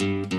you